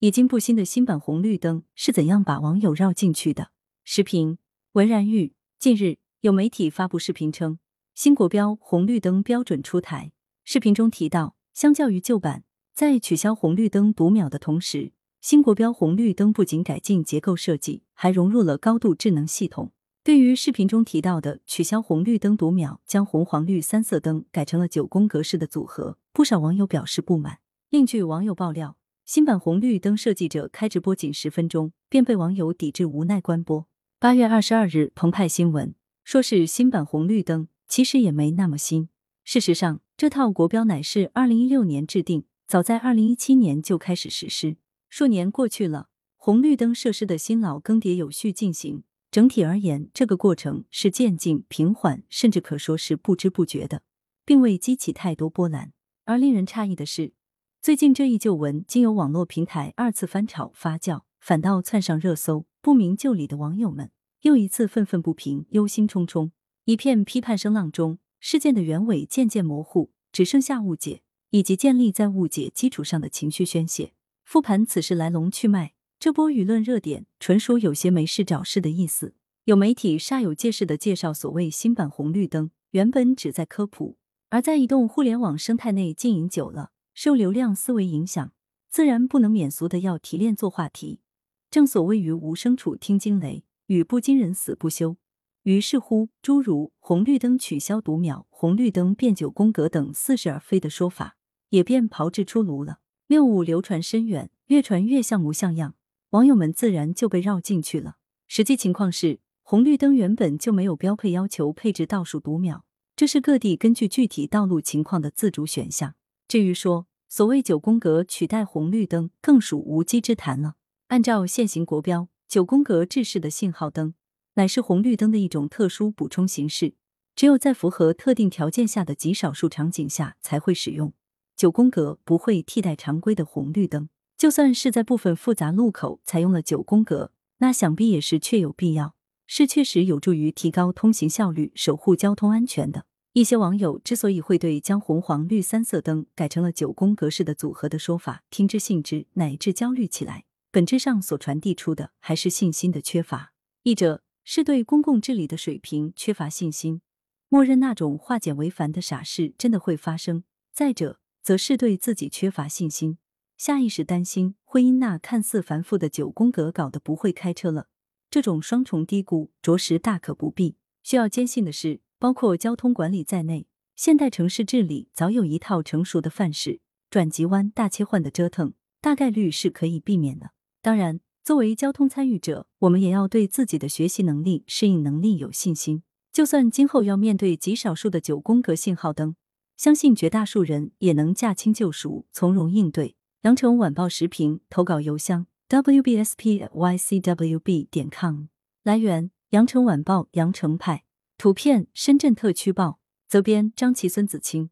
已经不新的新版红绿灯是怎样把网友绕进去的？视频文然玉。近日，有媒体发布视频称，新国标红绿灯标准出台。视频中提到，相较于旧版，在取消红绿灯读秒的同时，新国标红绿灯不仅改进结构设计，还融入了高度智能系统。对于视频中提到的取消红绿灯读秒，将红黄绿三色灯改成了九宫格式的组合，不少网友表示不满。另据网友爆料。新版红绿灯设计者开直播仅十分钟，便被网友抵制，无奈关播。八月二十二日，澎湃新闻说是新版红绿灯，其实也没那么新。事实上，这套国标乃是二零一六年制定，早在二零一七年就开始实施。数年过去了，红绿灯设施的新老更迭有序进行。整体而言，这个过程是渐进、平缓，甚至可说是不知不觉的，并未激起太多波澜。而令人诧异的是。最近这一旧闻经由网络平台二次翻炒发酵，反倒窜上热搜。不明就里的网友们又一次愤愤不平、忧心忡忡。一片批判声浪中，事件的原委渐渐模糊，只剩下误解以及建立在误解基础上的情绪宣泄。复盘此事来龙去脉，这波舆论热点纯属有些没事找事的意思。有媒体煞有介事的介绍所谓新版红绿灯，原本旨在科普，而在移动互联网生态内经营久了。受流量思维影响，自然不能免俗的要提炼做话题。正所谓于无声处听惊雷，语不惊人死不休。于是乎，诸如红绿灯取消读秒、红绿灯变九宫格等似是而非的说法，也便炮制出炉了。谬误流传深远，越传越像模像样，网友们自然就被绕进去了。实际情况是，红绿灯原本就没有标配要求配置倒数读秒，这是各地根据具体道路情况的自主选项。至于说所谓九宫格取代红绿灯，更属无稽之谈了。按照现行国标，九宫格制式的信号灯乃是红绿灯的一种特殊补充形式，只有在符合特定条件下的极少数场景下才会使用。九宫格不会替代常规的红绿灯，就算是在部分复杂路口采用了九宫格，那想必也是确有必要，是确实有助于提高通行效率、守护交通安全的。一些网友之所以会对将红黄绿三色灯改成了九宫格式的组合的说法听之信之，乃至焦虑起来，本质上所传递出的还是信心的缺乏。一者是对公共治理的水平缺乏信心，默认那种化简为繁的傻事真的会发生；再者，则是对自己缺乏信心，下意识担心会因那看似繁复的九宫格搞得不会开车了。这种双重低估着实大可不必。需要坚信的是。包括交通管理在内，现代城市治理早有一套成熟的范式，转急弯、大切换的折腾，大概率是可以避免的。当然，作为交通参与者，我们也要对自己的学习能力、适应能力有信心。就算今后要面对极少数的九宫格信号灯，相信绝大数人也能驾轻就熟，从容应对。羊城晚报时评投稿邮箱：wbspycwb 点 com。来源：羊城晚报羊城派。图片：深圳特区报，责编：张琪、孙子清。